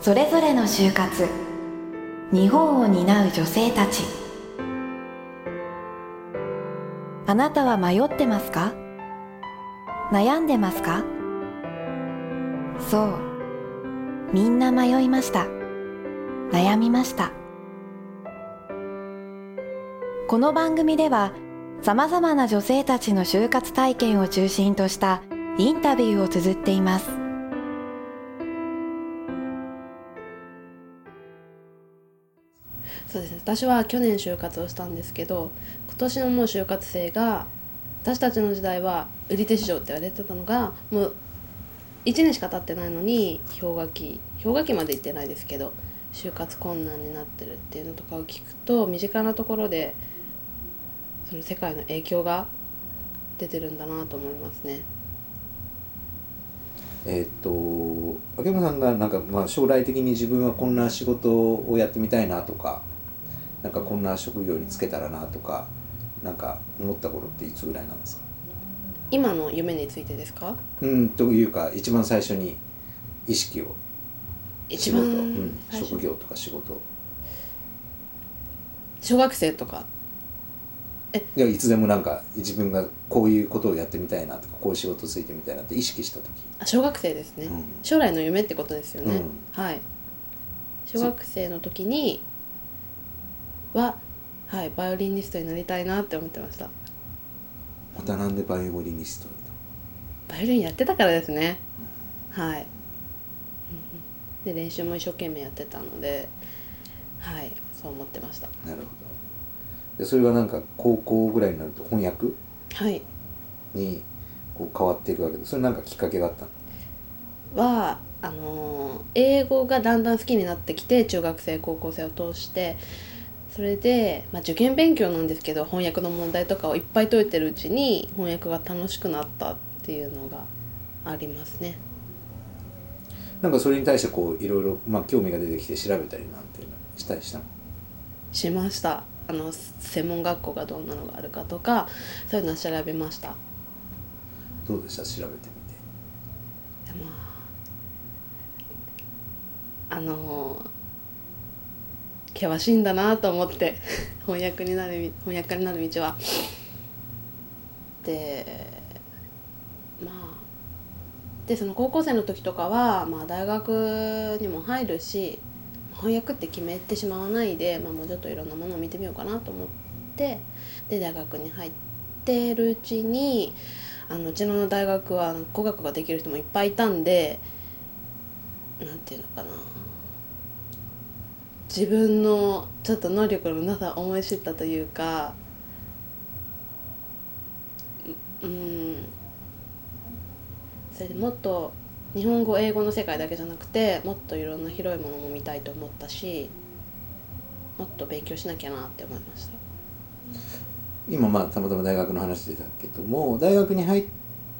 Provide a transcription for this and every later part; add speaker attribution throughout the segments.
Speaker 1: それぞれの就活。日本を担う女性たち。あなたは迷ってますか？悩んでますか？そう。みんな迷いました。悩みました。この番組ではさまざまな女性たちの就活体験を中心としたインタビューを綴っています。
Speaker 2: そうですね私は去年就活をしたんですけど今年のもう就活生が私たちの時代は売り手市場って言われてたのがもう1年しか経ってないのに氷河期氷河期まで行ってないですけど就活困難になってるっていうのとかを聞くと身近なところでその世界の影響が出てるんだなと思いますね。
Speaker 3: えっと秋山さんがなんかまあ将来的に自分はこんな仕事をやってみたいなとかなんかこんな職業に就けたらなとかなんか思った頃っていつぐらいなんですか？
Speaker 2: 今の夢についてですか？
Speaker 3: うんというか一番最初に意識を仕
Speaker 2: 一
Speaker 3: 事、
Speaker 2: 番
Speaker 3: うん、職業とか仕事。
Speaker 2: 小学生とか？
Speaker 3: いやいつでもなんか自分がこういうことをやってみたいなとかこういう仕事ついてみたいなって意識した時。
Speaker 2: あ小学生ですね、
Speaker 3: うん。
Speaker 2: 将来の夢ってことですよね、
Speaker 3: うん。
Speaker 2: はい。小学生の時にははいバイオリニストになりたいなって思ってました。
Speaker 3: またなんでバイオリニスト
Speaker 2: バイオリンやってたからですね。はい。うんうん。で練習も一生懸命やってたのではいそう思ってました。
Speaker 3: たなるほど。でそれはなんか高校ぐらいになると翻訳？
Speaker 2: はい。
Speaker 3: にこう変わっていくわけでそれなんかきっかけがあったの？
Speaker 2: はあのー英語がだんだん好きになってきて中学生高校生を通してそれで、まあ、受験勉強なんですけど翻訳の問題とかをいっぱい解いてるうちに翻訳が楽しくなったっていうのがありますね。
Speaker 3: なんかそれに対してこういろいろまあ興味が出てきて調べたりなんていうのしたりしたの？
Speaker 2: しました。あの専門学校がどんなのがあるかとかそういうのは調べました。
Speaker 3: どうでした？調べてみて。
Speaker 2: でもあの険しいんだなと思って翻訳になる翻訳家になる道は。でまあでその高校生の時とかは、まあ、大学にも入るし翻訳って決めてしまわないで、まあ、もうちょっといろんなものを見てみようかなと思ってで大学に入ってるうちにあのうちの大学は語学ができる人もいっぱいいたんでなんていうのかな自分のちょっと能力のなさを思い知ったというかうんそれでもっと日本語英語の世界だけじゃなくてもっといろんな広いものも見たいと思ったしもっと勉強しなきゃなって思いました。
Speaker 3: 今まあたまたま大学の話でだけども大学に入っ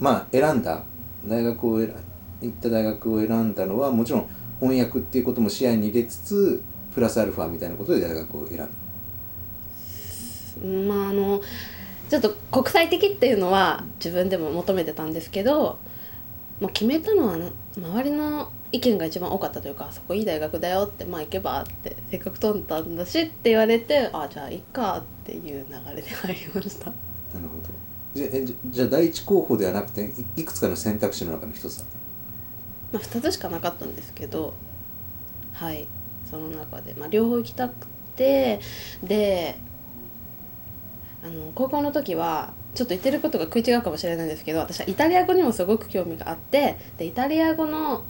Speaker 3: まあ選んだ。大学を選行った大学を選んだのはもちろん翻訳っていうことも視野に入れつつプラスアルファみたいなことで大学を選んだ。
Speaker 2: まああのちょっと国際的っていうのは自分でも求めてたんですけど、まあ、決めたのはな周りの意見が一番多かったというか「そこいい大学だよ」って「まあ行けば」って「せっかく取ったんだし」って言われて「あじゃあいっか」っていう流れで入りました。
Speaker 3: なるほど。じゃえじじゃあ第一候補ではなくていいくつかの選択肢の中の一つだった
Speaker 2: まあ2つしかなかったんですけどはいその中で、まあ、両方行きたくてであの高校の時はちょっと言ってることが食い違うかもしれないんですけど私はイタリア語にもすごく興味があってでイタリア語の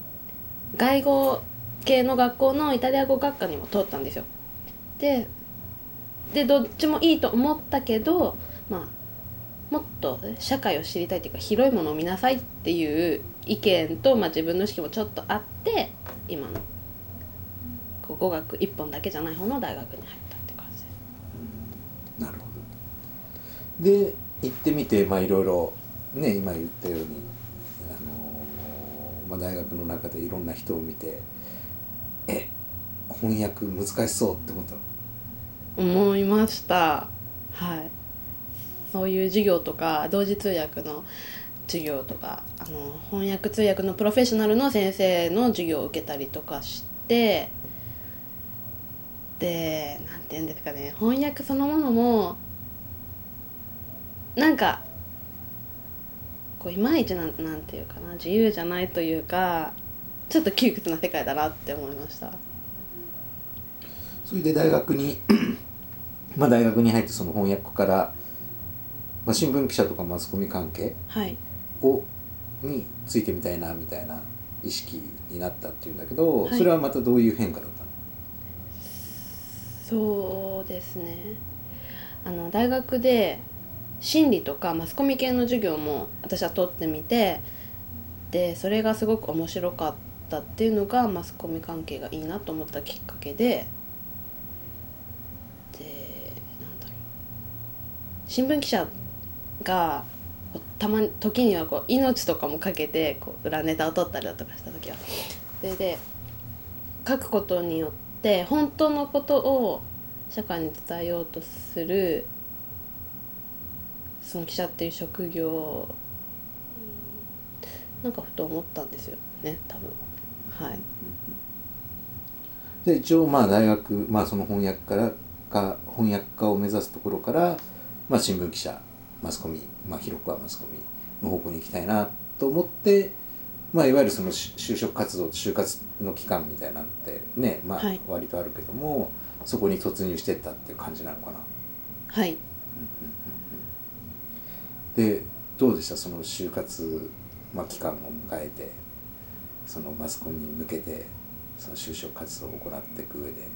Speaker 2: 外語系の学校のイタリア語学科にも通ったんですよ。ででどっちもいいと思ったけどまあもっと社会を知りたいっていうか広いものを見なさいっていう意見と、まあ、自分の意識もちょっとあって今のこう語学一本だけじゃない方の大学に入ったって感じ。です。
Speaker 3: なるほど。で行ってみてまあいろいろね今言ったように、あのーまあ、大学の中でいろんな人を見てえ翻訳難しそうって思ったの？
Speaker 2: 思いました。はい。そういう授業とか同時通訳の授業とかあの翻訳通訳のプロフェッショナルの先生の授業を受けたりとかしてでなんて言うんですかね翻訳そのものもなんかこういまいちなんなんていうかな自由じゃないというかちょっと窮屈な世界だなって思いました。
Speaker 3: それで大学に まあ大学に入ってその翻訳から、まあ、新聞記者とかマスコミ関係
Speaker 2: はい。
Speaker 3: をについてみたいなみたいな意識になったっていうんだけど、
Speaker 2: はい。
Speaker 3: それはまたどういう変化だったの？
Speaker 2: そうですね。あの大学で心理とかマスコミ系の授業も私は取ってみてでそれがすごく面白かったっていうのがマスコミ関係がいいなと思ったきっかけででなんだろう。新聞記者がたまに時にはこう命とかもかけてこう裏ネタを取ったりだとかした時は。それで書くことによっ本当のことを社会に伝えようとするその記者っていう職業なんかふと思ったんですよね多分。はい。
Speaker 3: で一応まあ大学まあその翻訳からか翻訳家を目指すところから、まあ、新聞記者マスコミ、まあ、広くはマスコミの方向に行きたいなと思って、まあ、いわゆるそのし就職活動就活の期間みたいなのってね、まあ
Speaker 2: はい、
Speaker 3: 割とあるけども、そこに突入してったっていう感じなのかな。
Speaker 2: はい。
Speaker 3: でどうでした？その就活、まあ、期間を迎えてそのマスコミに向けてその就職活動を行っていく上で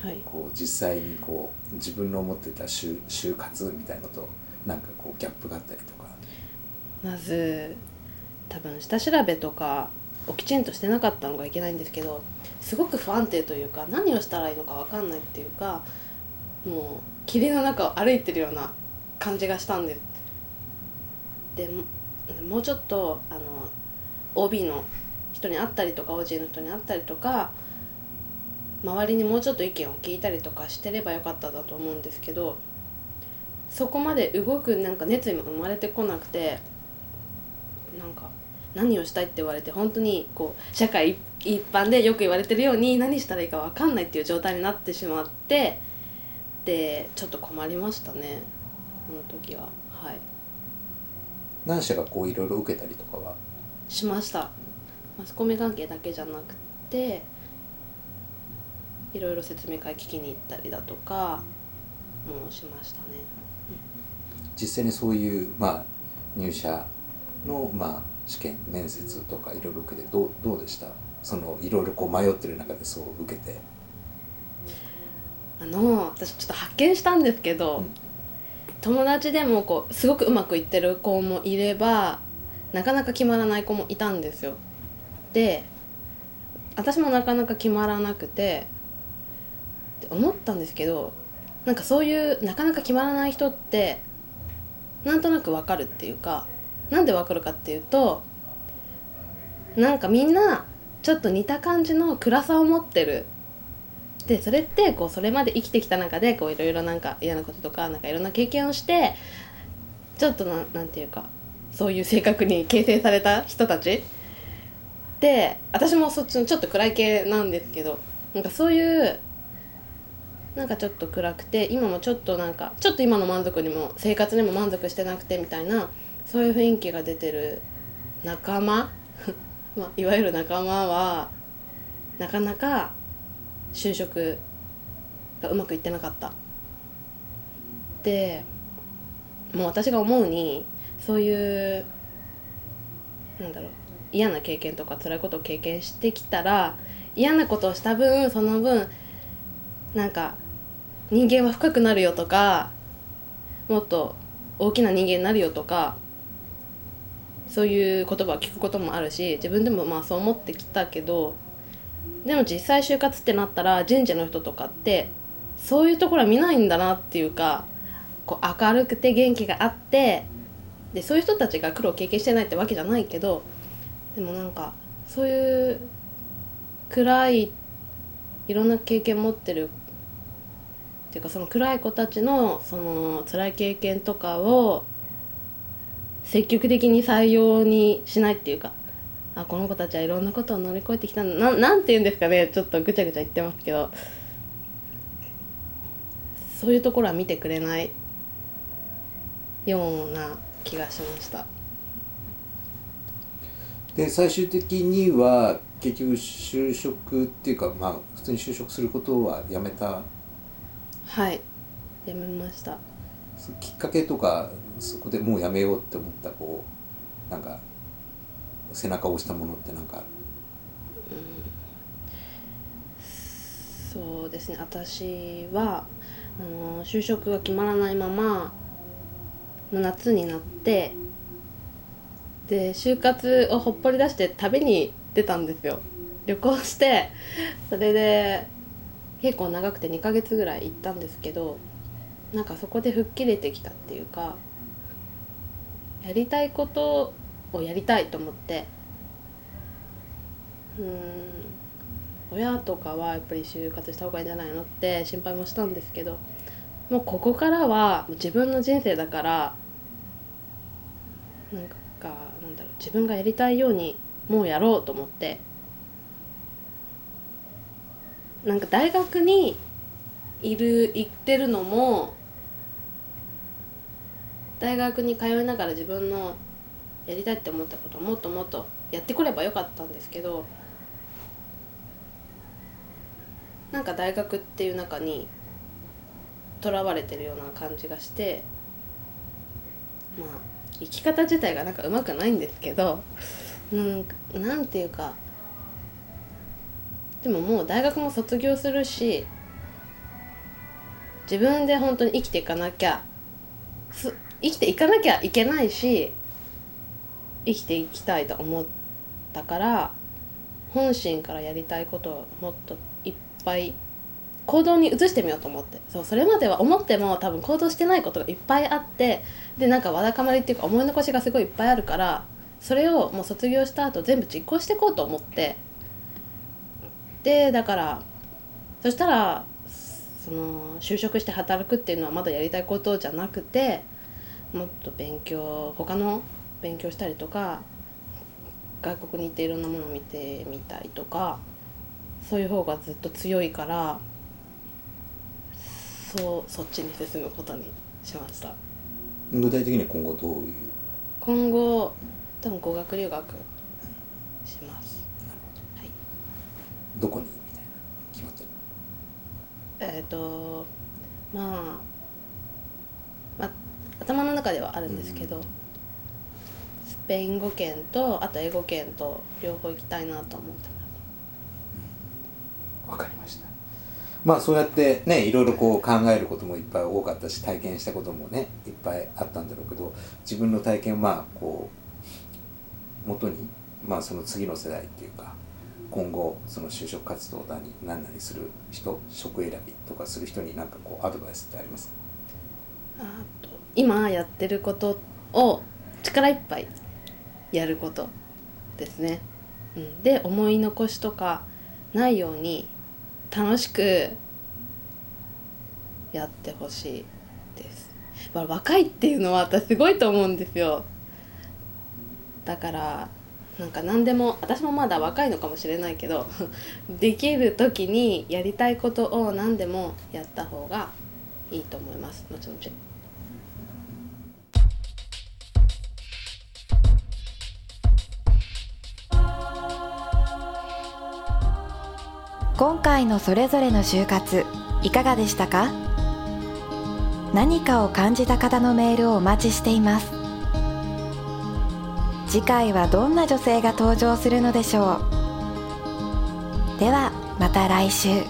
Speaker 2: はい。
Speaker 3: こう実際にこう自分の思ってた就就活みたいのとなんかこうギャップがあったりとか。
Speaker 2: まず多分下調べとかをきちんとしてなかったのがいけないんですけどすごく不安定というか何をしたらいいのか分かんないっていうかもう霧の中を歩いてるような感じがしたんです。でもうちょっとあの OB の人に会ったりとか OG の人に会ったりとか周りにもうちょっと意見を聞いたりとかしてればよかっただと思うんですけどそこまで動くなんか熱意も生まれてこなくてなんか何をしたいって言われて本当にこう社会一般でよく言われてるように何したらいいか分かんないっていう状態になってしまってでちょっと困りましたねこの時は。はい。
Speaker 3: 何社がこういろいろ受けたりとかは？
Speaker 2: しました。マスコミ関係だけじゃなくていろいろ説明会聞きに行ったりだとかもしましたね。
Speaker 3: 実際にそういう、まあ、入社の、まあ、試験面接とかいろいろ受けてどうどうでした？そのいろいろこう迷ってる中でそう受けて。
Speaker 2: あの私ちょっと発見したんですけど、
Speaker 3: うん。
Speaker 2: 友達でもこうすごくうまくいってる子もいればなかなか決まらない子もいたんですよ。で私もなかなか決まらなくてって思ったんですけどなんかそういうなかなか決まらない人ってなんとなくわかるっていうかなんでわかるかっていうとなんかみんなちょっと似た感じの暗さを持ってる。でそれってこうそれまで生きてきた中でこういろいろなんか嫌なこととかなんかいろんな経験をしてちょっとななんていうかそういう性格に 形成された人たち。で私もそっちのちょっと暗い系なんですけどなんかそういうなんかちょっと暗くて今もちょっとなんかちょっと今の満足にも生活にも満足してなくてみたいなそういう雰囲気が出てる仲間、まあ、いわゆる仲間はなかなか就職がうまくいってなかった。でもう私が思うにそういうなんだろう嫌な経験とか辛いことを経験してきたら嫌なことをした分その分なんか人間は深くなるよとかもっと大きな人間になるよとかそういう言葉を聞くこともあるし自分でもまあそう思ってきたけどでも実際就活ってなったら人事の人とかってそういうところは見ないんだなっていうかこう明るくて元気があってでそういう人たちが苦労を経験してないってわけじゃないけどでもなんかそういう暗いいろんな経験持ってるっていうかその暗い子たちのその辛い経験とかを積極的に採用にしないっていうかあこの子たちはいろんなことを乗り越えてきたななんて言うんですかね。ちょっとぐちゃぐちゃ言ってますけど。そういうところは見てくれないような気がしました。
Speaker 3: で最終的には結局就職っていうかまあ普通に就職することはやめた？
Speaker 2: はい。やめました。
Speaker 3: そきっかけとかそこでもうやめようって思ったこうなんか背中を押したものってなんかある？
Speaker 2: そうですね。私はあの就職が決まらないまま夏になってで就活をほっぽり出して旅に出たんですよ。旅行してそれで結構長くて2ヶ月ぐらい行ったんですけどなんかそこで吹っ切れてきたっていうかやりたいことをやりたいと思って。うん。親とかはやっぱり就活した方がいいんじゃないのって心配もしたんですけど。もうここからは自分の人生だからなんかなんだろう自分がやりたいようにもうやろうと思って。なんか大学にいる行ってるのも大学に通いながら自分のやりたいって思ったことをもっともっとやってこればよかったんですけどなんか大学っていう中にとらわれてるような感じがしてまあ生き方自体がなんかうまくないんですけどうんなんていうかでももう大学も卒業するし自分で本当に生きていかなきゃす生きていかなきゃいけないし生きていきたいと思ったから本心からやりたいことをもっといっぱい行動に移してみようと思って。そうそれまでは思っても多分行動してないことがいっぱいあってでなんかわだかまりっていうか思い残しがすごいいっぱいあるからそれをもう卒業した後全部実行していこうと思って。でだからそしたらその就職して働くっていうのはまだやりたいことじゃなくてもっと勉強他の勉強したりとか外国に行っていろんなものを見てみたいとかそういう方がずっと強いからそうそっちに進むことにしました。
Speaker 3: 具体的には今後どういう？
Speaker 2: 今後多分語学留学します。はい。
Speaker 3: どこに？みたいな。決まってる。
Speaker 2: えっ、とまあ、まあ頭の中ではあるんですけど、スペイン語圏とあと英語圏と両方行きたいなと思ってます
Speaker 3: わかりました。まあそうやってねいろいろこう考えることもいっぱい多かったし体験したこともねいっぱいあったんだろうけど自分の体験をまあこう元にまあその次の世代っていうか今後その就職活動だに何なりする人職選びとかする人に何かこうアドバイスってありますか？
Speaker 2: あと今やってることを力いっぱいやることですね、うん、で思い残しとかないように楽しくやってほしいです、ま、若いっていうのは私すごいと思うんですよ。だからなんか何でも私もまだ若いのかもしれないけど できる時にやりたいことを何でもやった方がいいと思います。後々。
Speaker 1: 今回のそれぞれの就活いかがでしたか？何かを感じた方のメールをお待ちしています。次回はどんな女性が登場するのでしょう？ではまた来週。